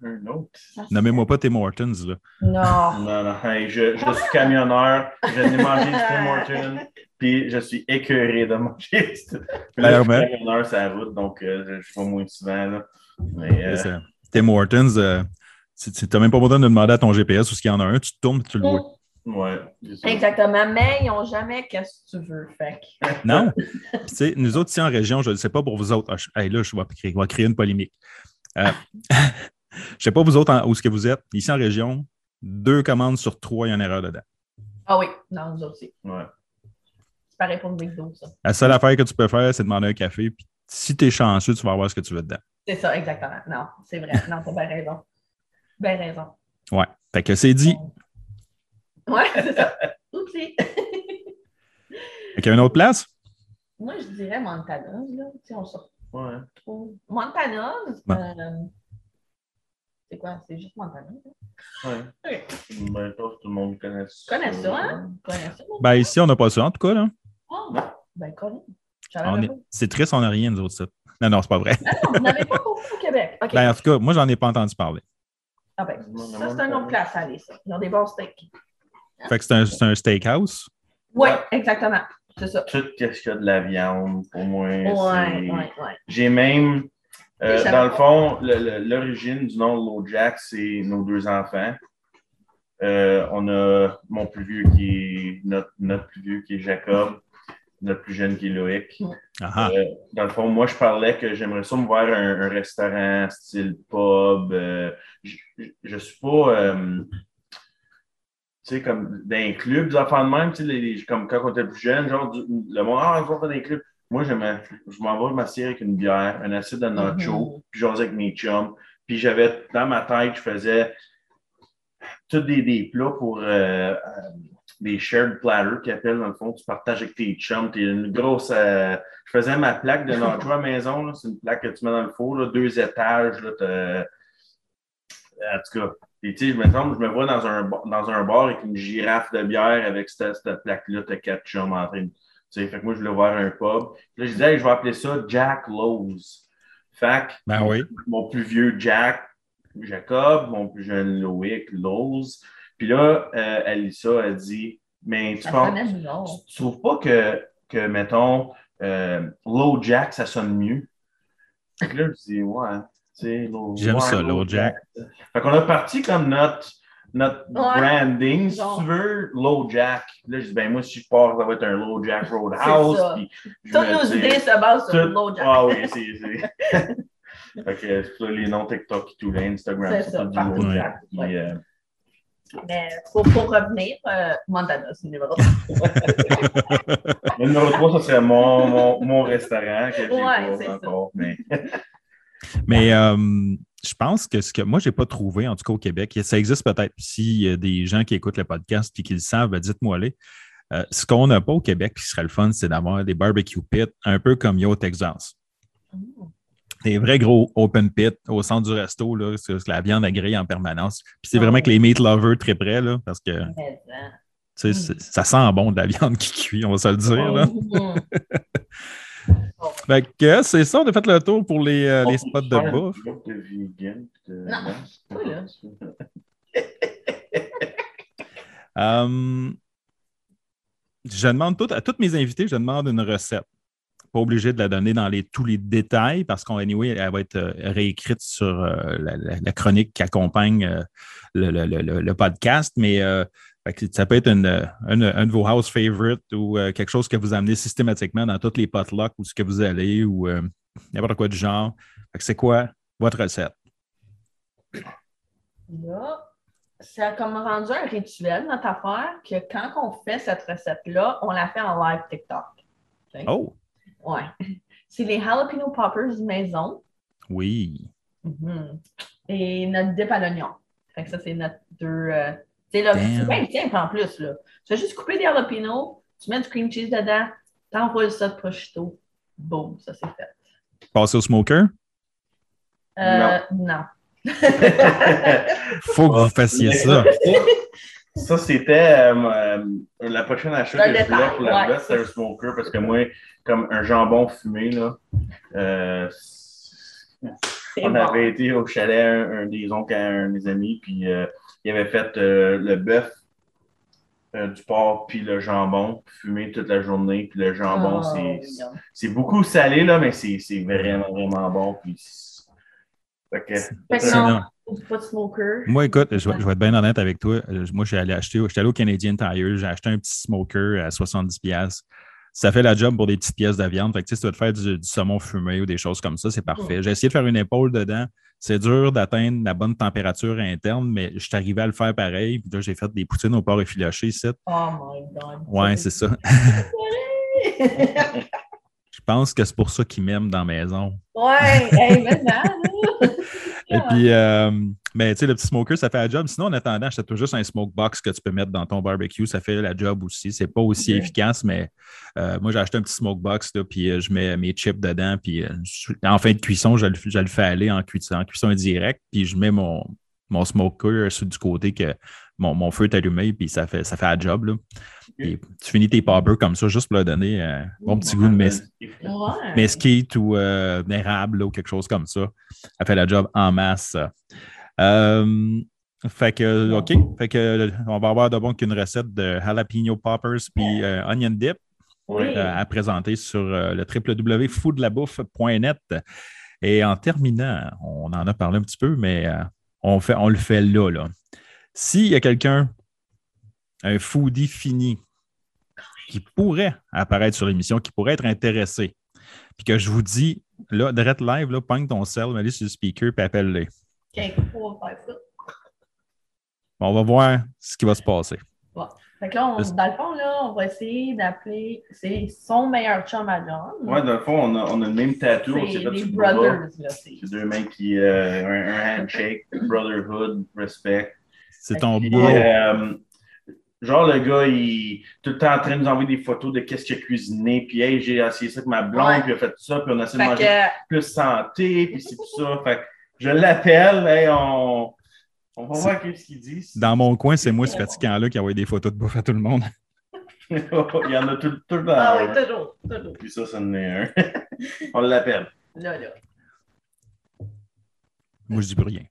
Un autre.
Ça,
Nommez-moi pas Tim Hortons. Là.
Non.
Non, non, hey, je, je suis camionneur, je n'ai mangé du Tim Hortons, puis je suis écœuré de manger. Je suis
Clairement.
camionneur sur la route, donc euh, je vais moins souvent. Là. Mais, euh,
Tim Hortons, euh, tu n'as même pas besoin de demander à ton GPS où il y en a un, tu te tournes et tu le vois.
ouais, c'est ça.
Exactement. Mais ils n'ont jamais qu'est-ce que tu veux. Fait
Non. Puis, tu sais, nous autres, ici en région, je ne sais pas pour vous autres. Ah, je- hey, là, je vais créer, je vais créer une polémique. Euh, je ne sais pas vous autres en- où est-ce que vous êtes. Ici en région, deux commandes sur trois, il y a une erreur dedans.
Ah oui, non, nous autres aussi.
Ouais.
C'est pareil pour le McDo, ça.
La seule affaire que tu peux faire, c'est demander un café. Puis si tu es chanceux, tu vas avoir ce que tu veux dedans.
C'est ça, exactement. Non, c'est vrai. Non, t'as bien raison. Bien raison.
Ouais. Fait que c'est dit.
Ouais, c'est ça. Oupsie.
Fait qu'il y a une autre place?
Moi, je dirais Montana. Là. Tu sais, on se
Ouais.
Montana,
Ouais.
euh, c'est quoi? C'est juste Montana. là?
Ouais.
Ok.
Ben, pas tout le monde connaît ça.
Tu connais ça, hein? Tu connais ça?
Ben ici, on n'a pas ça, en tout cas. Là.
Ah, ben,
est-
pas.
C'est triste, on n'a rien, nous autres, ça. Non, non, c'est pas vrai.
Ah non, vous n'avez pas beaucoup au Québec. OK.
Ben, en tout cas, moi, j'en ai pas entendu parler.
ah ben, ça, c'est une autre place à aller, ça. Ils ont des bons steaks.
Fait que c'est un, un, steakhouse?
Oui, exactement. C'est ça.
Tout ce qu'il y a de la viande, pour moi.
Oui, oui, oui.
J'ai même, euh, dans le fond, l'origine du nom Low Jack, c'est nos deux enfants. Euh, on a mon plus vieux qui est notre, notre plus vieux qui est Jacob notre plus jeune qui est Loïc. Euh, dans le fond, moi, je parlais que j'aimerais ça me voir un, restaurant style pub. Euh, je ne suis pas, euh, tu sais, comme dans un club, des enfants de même, tu sais, comme quand on était plus jeune, genre, le monde, ah, on va dans un club. Moi, je m'en vais m'asseoir avec une bière, un acide de nacho, mm-hmm. puis j'osais avec mes chums. Puis j'avais, dans ma tête, je faisais tous des, des plats pour des shared platters qui appellent, dans le fond, tu partages avec tes chums. T'es une grosse. Euh, je faisais ma plaque de nacho à la maison. C'est une plaque que tu mets dans le four, là, deux étages. Là, en tout cas, et, je, me je me vois dans un, dans un bar avec une girafe de bière avec cette, cette plaque-là, tu quatre chums en train de. Fait que moi, je voulais voir un pub. Là, je disais, je vais appeler ça Jack Lowe's. Fait
ben oui.
mon plus vieux Jack, Jacob, mon plus jeune Loïc, Lowe's. Puis là, euh, Alissa a dit Mais tu, penses, tu, trouves pas que, que mettons, euh, Low Jack, ça sonne mieux? Fait que là, je dis Ouais, tu sais,
J'aime ça, Low Jack.
Fait qu'on a parti comme notre, notre branding, si tu veux, Low Jack. Là, je dis Ben, moi, si je pars, ça va être un Low Jack Roadhouse.
Toutes nos idées se basent sur Low Jack.
Ah oui, c'est. fait que c'est ça, les noms TikTok et tout, Instagram, c'est tout du Low Jack. Puis, euh,
mais pour, pour revenir, euh, Montana, c'est le numéro 3.
le numéro 3, ça serait mon, mon, mon restaurant que j'ai ouais, pas encore. Mais,
mais euh, je pense que ce que moi, je n'ai pas trouvé, en tout cas au Québec, ça existe peut-être s'il y a des gens qui écoutent le podcast et qui le savent, ben, dites-moi les. Euh, ce qu'on n'a pas au Québec qui serait le fun, c'est d'avoir des barbecue pits, un peu comme il y a au Texas. Oh des vrais gros open pit au centre du resto, là, c'est la viande griller en permanence. Puis c'est vraiment que les meat lovers très près, là, parce que ça sent bon de la viande qui cuit, on va se le dire. Là. fait que c'est ça, on a fait le tour pour les, euh, les spots de bouffe. um, je demande tout, à tous mes invités, je demande une recette. Pas obligé de la donner dans les, tous les détails parce qu'en anyway, elle va être euh, réécrite sur euh, la, chronique qui accompagne euh, le, podcast, mais ça peut être une, un de vos house favorites ou quelque chose que vous amenez systématiquement dans tous les potlucks où ce que vous allez ou n'importe quoi du genre. C'est quoi votre recette?
Là, ça a comme rendu un rituel, notre affaire, que quand on fait cette recette-là, on la fait en live TikTok.
Oh!
Ouais. C'est les jalapeno poppers maison.
Oui.
Mm-hmm. Et notre dip à l'oignon. Ça, c'est notre deux. Euh, c'est là, c'est bien simple en plus. Là. Tu vas juste couper des jalapenos, tu mets du cream cheese dedans, t'envoies ça de prosciutto. Boum, ça c'est fait.
Passer au smoker?
Euh, non. non.
Faut que vous fassiez ça.
Ça, c'était euh, euh, la prochaine achat que je voulais pour la ouais, c'était un smoker parce que moi, comme un jambon fumé, là, euh, on avait été au chalet, un, des oncles à un de mes amis, puis il avait fait le bœuf, du porc, puis le jambon fumé toute la journée. Puis le jambon, oh, c'est beaucoup salé, là, mais c'est vraiment, vraiment bon. Puis,
fait que, fait non, pas de smoker.
Moi, écoute, je, vais être bien honnête avec toi. Euh, moi, je suis allé acheter, j'étais allé au Canadian Tire, j'ai acheté un petit smoker à 70$. Ça fait la job pour des petites pièces de viande. Fait que, si tu veux te faire du, saumon fumé ou des choses comme ça, c'est parfait. J'ai essayé de faire une épaule dedans. C'est dur d'atteindre la bonne température interne, mais je suis arrivé à le faire pareil. Puis là, j'ai fait des poutines au porc effiloché ici.
Oh my God.
Ouais, c'est ça. je pense que c'est pour ça qu'ils m'aiment dans la maison.
Ouais, hey, maintenant,
et puis, euh, ben, tu sais, le petit smoker, ça fait la job. Sinon, en attendant, achète juste un smoke box que tu peux mettre dans ton barbecue. Ça fait la job aussi. C'est pas aussi efficace, mais euh, moi, j'ai acheté un petit smoke box, là, puis euh, je mets mes chips dedans. Puis en fin de cuisson, je le, je le fais aller en cuisson, en cuisson directe. Puis je mets mon, mon smoker sur du côté que mon, mon feu est allumé, puis ça fait, ça fait la job. Là. tu finis tes poppers comme ça, juste pour leur donner un bon petit goût de mesquite ou d'érable ou quelque chose comme ça. Ça fait la job en masse. Euh, Fait que, OK. Fait que, on va avoir de bon qu'une recette de jalapeno poppers puis euh, onion dip euh, à présenter sur euh, le www.foodlabouffe.net. Et en terminant, on en a parlé un petit peu, mais on, fait, on le fait là. là. S'il y a quelqu'un, un foodie fini, qui pourrait apparaître sur l'émission, qui pourrait être intéressé, puis que je vous dis, là, direct live, là, pogne ton cell, mets sur le speaker, puis appelle-les.
OK, on va faire ça.
On va voir ce qui va se passer.
Bon. Fait que là, on, dans le fond, là, on va essayer d'appeler. C'est son meilleur chum à John.
Ouais, dans le fond, on a, on a le même tatou.
C'est des brothers.
C'est deux mecs qui. Euh, un, un, handshake, brotherhood, respect.
C'est ton
beau. Euh, genre, le gars, il est tout le temps en train de nous envoyer des photos de qu'est-ce qu'il a cuisiné. Puis, hey, j'ai essayé ça avec ma blonde, puis il a fait ça, puis on a essayé de manger plus santé, puis c'est tout ça. Fait que je l'appelle, hey, on on va voir ce qu'il dit.
Dans mon coin, c'est moi ce fatigant-là qui envoie des photos de bouffe à tout le monde.
Il y en a tout, tout le temps.
Ah oui, toujours, toujours.
Puis ça, ça en est un. On l'appelle.
Là, là.
Moi, je dis plus rien.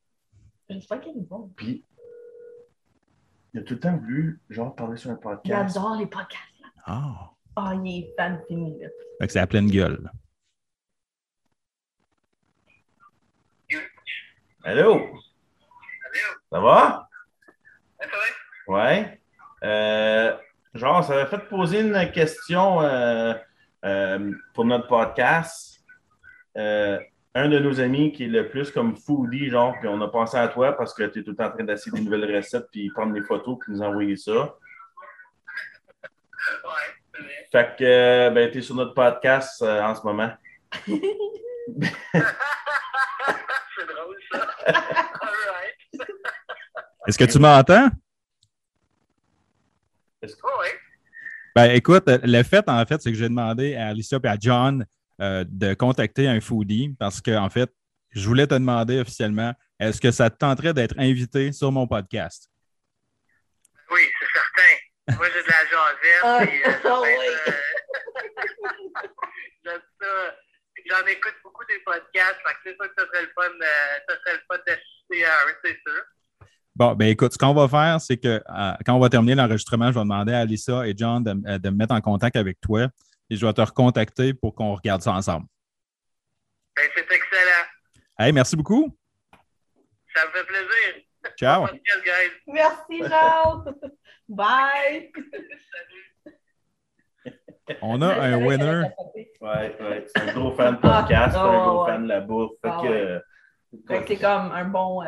Je pas qu'il est bon.
Puis, il a tout le temps voulu, genre, parler sur un podcast.
Il adore les podcasts.
Ah.
Ah, oh, il est fan fini. Là.
Fait que c'est à pleine gueule.
Allô? Ça va?
Ça va?
Ouais. Euh, genre, ça avait fait poser une question euh, euh, pour notre podcast. Un de nos amis qui est le plus comme foodie, genre, puis on a pensé à toi parce que tu es tout le temps en train d'essayer des nouvelles recettes puis prendre des photos puis nous envoyer ça.
Ouais,
Fait que, ben, tu es sur notre podcast en ce moment.
c'est drôle, ça. All right.
Est-ce que tu m'entends?
Est-ce que... oui.
Ben, écoute, le fait, en fait, c'est que j'ai demandé à Alicia et à John euh, de contacter un foodie parce que, en fait, je voulais te demander officiellement, est-ce que ça te tenterait d'être invité sur mon podcast?
Oui, c'est certain. Moi, j'ai de la jasette.
Ah,
et, euh,
oh,
oui. J'aime ça. J'en écoute beaucoup des podcasts. Que c'est sûr que ça serait le fun, euh, ça serait le fun d'assister à eux, c'est sûr.
Bon, ben écoute, ce qu'on va faire, c'est que euh, quand on va terminer l'enregistrement, je vais demander à Alissa et John de, euh, de, me mettre en contact avec toi et je vais te recontacter pour qu'on regarde ça ensemble.
Ben, c'est excellent.
Hey, merci beaucoup.
Ça me fait plaisir.
Ciao.
Merci, Jean. Bye.
On a un winner.
Ouais, ouais. C'est un gros fan de podcast,
Ah,
un gros
ouais.
fan de la bouffe. Fait
Ah,
que,
ouais. Fait que c'est comme un bon. euh,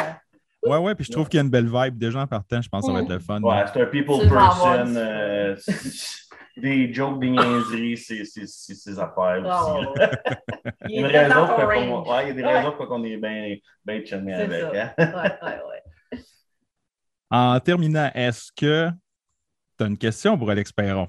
Ouais, ouais, puis je trouve qu'il y a une belle vibe. Déjà en partant, je pense que ça va être le fun.
Ouais, c'est un people person. euh, des jokes, des niaiseries, c'est ses affaires
ah,
aussi.
ouais, ouais.
Il
Il
y raison pour ouais, il y a des
Ouais.
raisons pour qu'on est bien ben chumé
C'est
avec.
ça.
Hein?
Ouais, ouais, ouais.
En terminant, est-ce que tu as une question pour Alex Perron?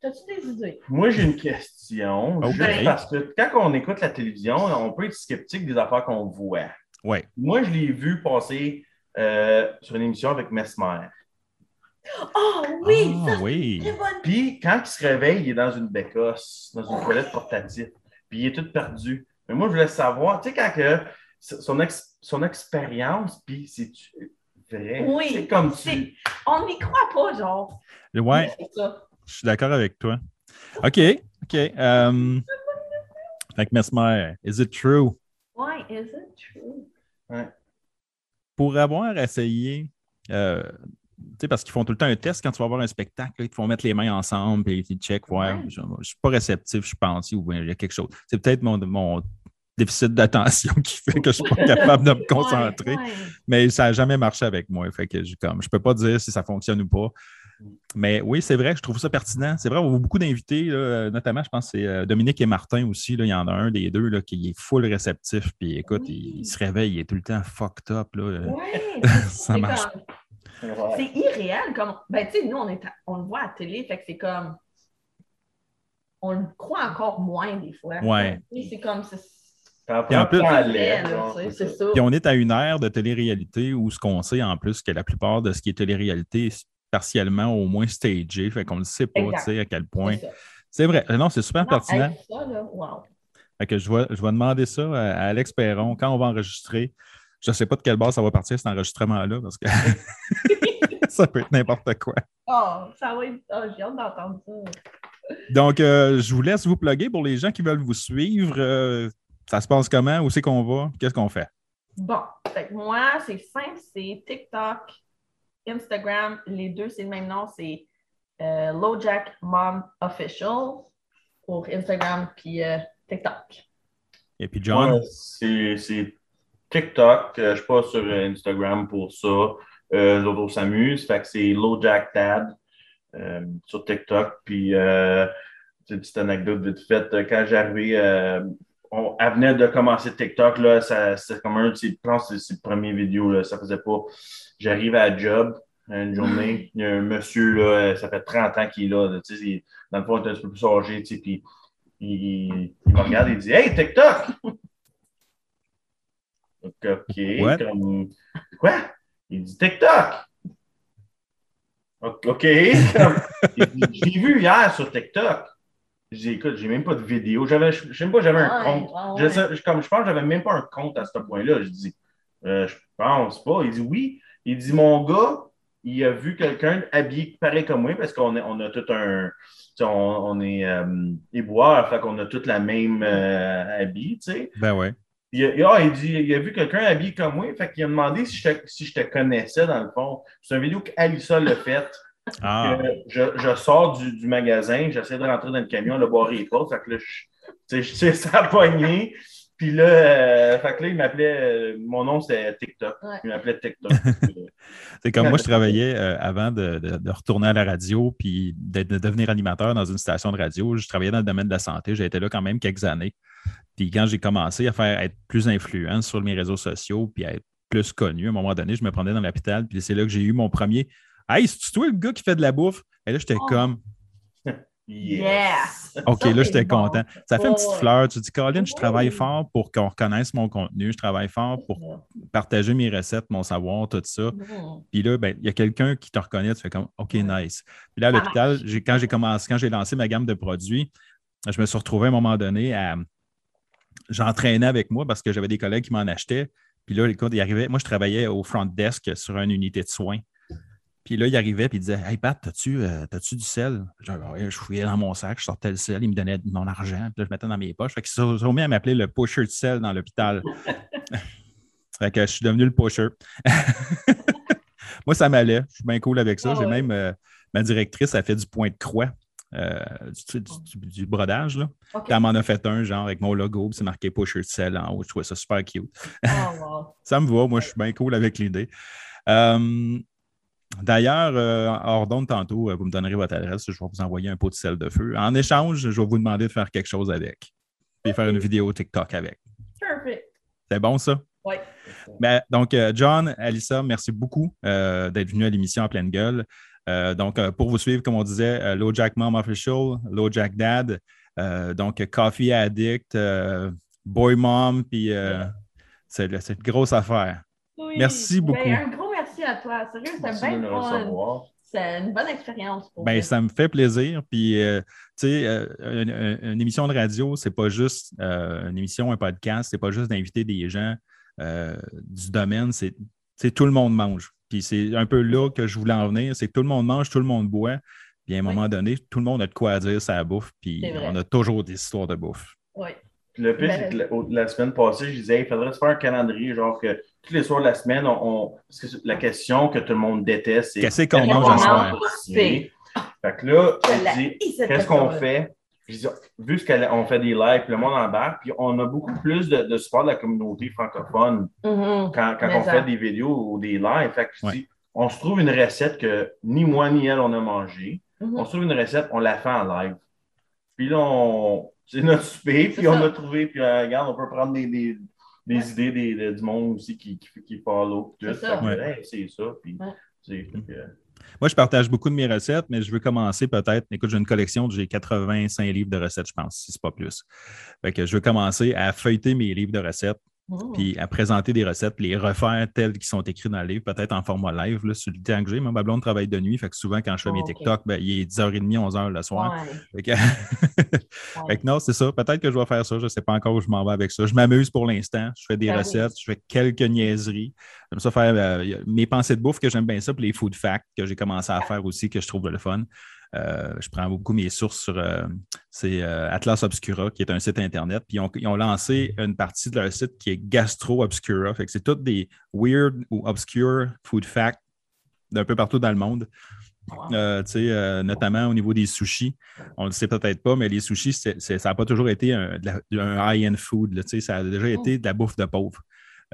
T'as-tu des idées?
Moi, j'ai une question. Juste parce que quand on écoute la télévision, on peut être sceptique des affaires qu'on voit.
Oui.
Moi, je l'ai vu passer euh, sur une émission avec Mesmer.
Oh oui!
Ah,
ça,
oui.
Puis, quand il se réveille, il est dans une bécosse, dans une toilette portative. Puis, il est tout perdu. Mais moi, je voulais savoir, tu sais, quand que son, ex- son expérience, puis c'est vrai?
Oui,
C'est comme
c'est-
tu.
On n'y croit pas, genre.
Ouais,
C'est ça.
je suis d'accord avec toi. OK, OK. Euh, fait que Mesmer, is it true?
Ouais, is it true?
Pour avoir essayé, euh, parce qu'ils font tout le temps un test quand tu vas voir un spectacle, là, ils te font mettre les mains ensemble et ils checkent, ouais,
Ouais.
je ne suis pas réceptif, je pense, ou bien il y a quelque chose. C'est peut-être mon, mon déficit d'attention qui fait que je ne suis pas capable de me concentrer.
Ouais, ouais.
mais ça n'a jamais marché avec moi. Fait que je ne peux pas dire si ça fonctionne ou pas. Mais oui, c'est vrai, je trouve ça pertinent. C'est vrai, on voit beaucoup d'invités, notamment, je pense que c'est euh, Dominique et Martin aussi. Là, il y en a un des deux là, qui est full réceptif. Puis écoute,
Oui.
il, il se réveille, il est tout le temps fucked up. Là.
Ouais,
Ça marche
comme- C'est irréel. Comme... Ben, tu sais, nous, on, est à- on le voit à la télé, fait que c'est comme. On le croit encore moins des fois.
Ouais.
C'est comme. c'est-
Puis en plus-. Puis on est à une ère de télé-réalité où ce qu'on sait en plus que la plupart de ce qui est télé-réalité est partiellement au moins stagé. Fait qu'on ne sait pas
Exact.
tu sais, à quel point.
C'est
vrai. Non, c'est super
Non,
pertinent.
hey, ça, là, wow.
Fait que je vais, je vais demander ça à à Alex Perron quand on va enregistrer. Je ne sais pas de quelle base ça va partir cet enregistrement-là parce que ça peut être n'importe quoi.
Oh, ça va être. Oh, j'ai hâte d'entendre ça.
Donc, euh, je vous laisse vous plugger pour les gens qui veulent vous suivre. euh, ça se passe comment? Où c'est qu'on va? Qu'est-ce qu'on fait?
Bon, fait que moi, c'est simple, c'est TikTok, Instagram, les deux, c'est le même nom, c'est euh, LoJack Mom Official pour Instagram puis euh, TikTok.
Et puis, John,
Ouais, c'est c'est TikTok. euh, je ne suis pas sur euh, Instagram pour ça. Euh, les autres, on s'amuse. Fait c'est Dad euh, sur TikTok. Puis, petite anecdote vite faite. Quand j'arrivais, on, venait de commencer TikTok. Là, ça, c'était comme un de ses, ses premières vidéos. Là, ça faisait pas. J'arrive à job une journée. Il y a un monsieur, là, ça fait 30 ans qu'il est là. tu sais, dans le fond, il est un petit peu plus âgé. tu sais, Puis, il, il me regarde et il dit Hey, TikTok! Donc, OK.
What?
Comme, quoi? Il dit TikTok. OK. L'ai vu hier sur TikTok. Je dis, écoute, j'ai même pas de vidéo. J'avais, je sais même pas, j'avais un
Ouais,
compte.
ouais,
Je, sais- comme, je pense que j'avais même pas un compte à ce point-là. Je dis, euh, je pense pas. Il dit oui. Il dit, mon gars, il a vu quelqu'un habillé pareil comme moi parce qu'on a, on a tout un. On, on est euh, éboueurs, fait qu'on a tous la même euh, habit, tu sais.
ben ouais.
Il a, il a- il dit, il a vu quelqu'un habillé comme moi, fait qu'il a demandé si je, te, si je te connaissais dans le fond. C'est une vidéo qu'Alissa l'a faite.
Ah,
je, je sors du, du magasin, j'essaie de rentrer dans le camion, le barré est pas. Fait que là, je, sais, je sais, ça a pogné. Puis là, euh, fait que là, il m'appelait, euh, mon nom c'était TikTok.
Ouais.
Il m'appelait TikTok.
c'est comme moi, je travaillais euh, avant de, de- de retourner à la radio puis de, de devenir animateur dans une station de radio. Je travaillais dans le domaine de la santé. J'ai été là quand même quelques années. Puis quand j'ai commencé à faire être plus influent sur mes réseaux sociaux puis à être plus connu, à un moment donné, je me prenais dans l'hôpital. Puis c'est là que j'ai eu mon premier. Hey, c'est toi le gars qui fait de la bouffe? Et là, j'étais
Oh.
comme,
Yes.
OK,
Ça,
là, j'étais
bon.
content. Ça fait une petite fleur. Tu dis, Colin, je travaille
Oui.
fort pour qu'on reconnaisse mon contenu. Je travaille fort pour partager mes recettes, mon savoir, tout ça. Puis là, ben, il y a quelqu'un qui te reconnaît, tu fais comme OK, nice. Puis là, à l'hôpital, quand j'ai commencé, quand j'ai lancé ma gamme de produits, je me suis retrouvé à un moment donné à. J'entraînais avec moi parce que j'avais des collègues qui m'en achetaient. Puis là, écoute, il arrivait. Moi, je travaillais au front desk sur une unité de soins. Puis là, il arrivait et il disait Hey Pat, as-tu euh, t'as-tu du sel? Je, Ouais, je fouillais dans mon sac, je sortais le sel, il me donnait mon argent, puis là, je mettais dans mes poches. Fait qu'ils se sont mis à m'appeler le pusher de sel dans l'hôpital. fait que je suis devenu le pusher. Moi, ça m'allait. Je suis bien cool avec ça.
Ah
J'ai
ouais.
même euh, ma directrice a fait du point de croix, euh, du, du- du- du brodage. Là. Puis elle m'en a fait un, genre avec mon logo, puis c'est marqué pusher de sel en haut. Je trouvais ça super cute.
Oh, wow.
Ça me va, moi, je suis bien cool avec l'idée. D'ailleurs, euh, hors d'onde tantôt, euh, vous me donnerez votre adresse, je vais vous envoyer un pot de sel de feu. En échange, je vais vous demander de faire quelque chose avec. Puis faire une vidéo TikTok avec.
Perfect.
C'est bon, ça?
Oui.
Ben, donc, euh, John, Alissa, merci beaucoup euh, d'être venu à l'émission en pleine gueule. Euh, donc, pour vous suivre, comme on disait, Low Jack Mom Official, Low Jack Dad, donc Coffee Addict, Boy Mom, puis c'est une grosse affaire.
Oui.
Merci beaucoup.
Ben, un gros merci à toi. Sérieux, c'était bien
recevoir.
C'est une bonne expérience pour
Ben, ça me fait plaisir. Puis, euh, tu sais, euh, une, émission de radio, c'est pas juste euh, une émission, un podcast, c'est pas juste d'inviter des gens euh, du domaine, c'est tout le monde mange. Puis c'est un peu là que je voulais en venir, c'est que tout le monde mange, tout le monde boit. Puis à un moment donné, tout le monde a de quoi à dire sur la bouffe, puis on a toujours des histoires de bouffe.
Oui.
Puis le pire,
Ben-
c'est que la semaine passée, je disais, il faudrait se faire un calendrier, genre que tous les soirs de la semaine, on, on- parce que la question que tout le monde déteste, c'est
Qu'est-ce qu'on
mange à soir?
Fait que là,
Je
dit, qu'est-ce qu'on fait? Je dis, vu ce qu'on fait des lives, puis le monde embarque, puis on a beaucoup plus de, de support de la communauté francophone
Mhm.
quand, on
ça.
fait des vidéos ou des lives. Fait que je
Ouais.
dis, on se trouve une recette que ni moi ni elle on a mangé.
Mhm.
On se trouve une recette, on la fait en live. Puis là, on... c'est notre souper, puis on
ça.
a trouvé, puis euh, regarde, on peut prendre des, des, des idées des, de- du monde aussi qui, qui, qui follow.
C'est ça.
C'est ça. Puis,
Ouais.
c'est- fait que,
Moi, je partage beaucoup de mes recettes, mais je veux commencer peut-être. Écoute, j'ai une collection, j'ai 85 livres de recettes, je pense, si c'est pas plus. Fait que je veux commencer à feuilleter mes livres de recettes,
Oh.
puis à présenter des recettes, les refaire telles qui sont écrites dans le livre, peut-être en format live, là, sur le temps que j'ai. Moi, ma blonde travaille de nuit, fait que souvent, quand je fais mes
Oh, ok.
TikTok, ben, il est 10h30, 11h le soir.
Ouais,
Fait que,
ouais.
fait que non, c'est ça. Peut-être que je vais faire ça. Je ne sais pas encore où je m'en vais avec ça. Je m'amuse pour l'instant. Je fais des
Ben oui.
recettes, je fais quelques niaiseries. J'aime ça faire euh, mes pensées de bouffe que j'aime bien ça, puis les food facts que j'ai commencé à faire aussi, que je trouve le fun. Euh, je prends beaucoup mes sources sur euh, c'est euh, Atlas Obscura, qui est un site Internet. Puis ils ont, ils ont lancé une partie de leur site qui est Gastro Obscura. Fait que c'est toutes des weird ou obscure food facts d'un peu partout dans le monde.
Wow.
Euh, euh, notamment au niveau des sushis. On ne le sait peut-être pas, mais les sushis, c'est- c'est- ça n'a pas toujours été un, high-end food. là, ça a déjà été de la bouffe de pauvre.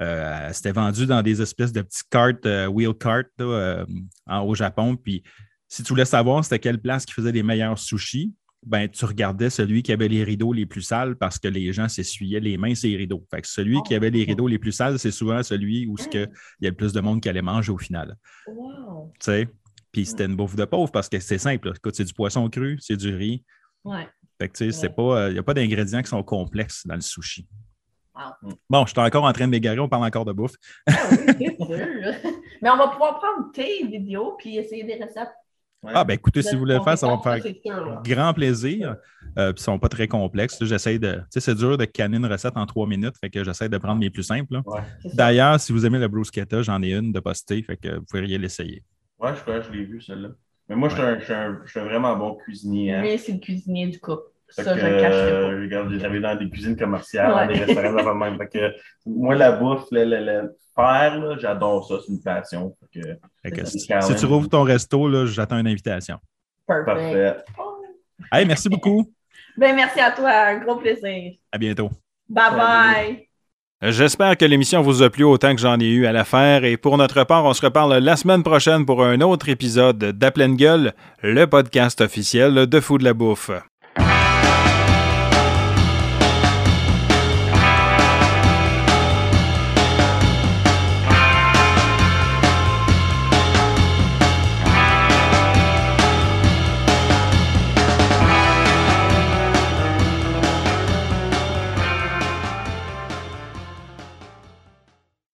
Euh, C'était vendu dans des espèces de petits cartes, wheel carts au Japon. Puis si tu voulais savoir c'était quelle place qui faisait les meilleurs sushis, ben, tu regardais celui qui avait les rideaux les plus sales parce que les gens s'essuyaient les mains sur les rideaux. Fait que celui qui avait les rideaux les plus sales, c'est souvent celui où ce que il y a le plus de monde qui allait manger au final.
Wow.
Tu sais. Puis c'était une bouffe de pauvre parce que c'est simple. Écoute, c'est du poisson cru, c'est du riz.
Ouais.
Fait que, tu sais, c'est
Ouais.
pas, il n'y a pas d'ingrédients qui sont complexes dans le sushi.
Wow.
Bon, je suis encore en train de m'égarer, on parle encore de bouffe.
Ah oui, c'est sûr. Mais on va pouvoir prendre tes vidéos puis essayer des recettes.
Ouais.
Ah, ben écoutez, si vous voulez le faire, ça va me faire
sûr,
grand plaisir. Euh, puis ils sont pas très complexes. J'essaie de. Tu sais, c'est dur de canner une recette en trois minutes, fait que j'essaie de prendre mes plus simples.
Ouais.
D'ailleurs, si vous aimez le bruschetta, j'en ai une de poster, fait que vous pourriez l'essayer.
ouais je crois que je l'ai vu, celle-là. Mais moi, je suis un, je suis un- je suis un vraiment bon cuisinier. hein.
Lui, c'est le cuisinier du couple. Ça,
que,
je le cacherai
euh, regarde, j'ai travaillé dans des cuisines commerciales,
Ouais.
dans des restaurants le même. Fait que, moi, la bouffe, le, le- le faire, là, j'adore ça, c'est une passion. Fait que,
Fait que
C'est
si, si tu rouvres ton resto, là, j'attends une invitation.
pas. Perfect.
parfait.
Oh.
Hey, merci beaucoup.
Ben, merci à toi. Un gros plaisir.
À bientôt.
Bye bye.
J'espère que l'émission vous a plu autant que j'en ai eu à la faire et pour notre part, on se reparle la semaine prochaine pour un autre épisode d'À pleine gueule, le podcast officiel de Fou de la bouffe.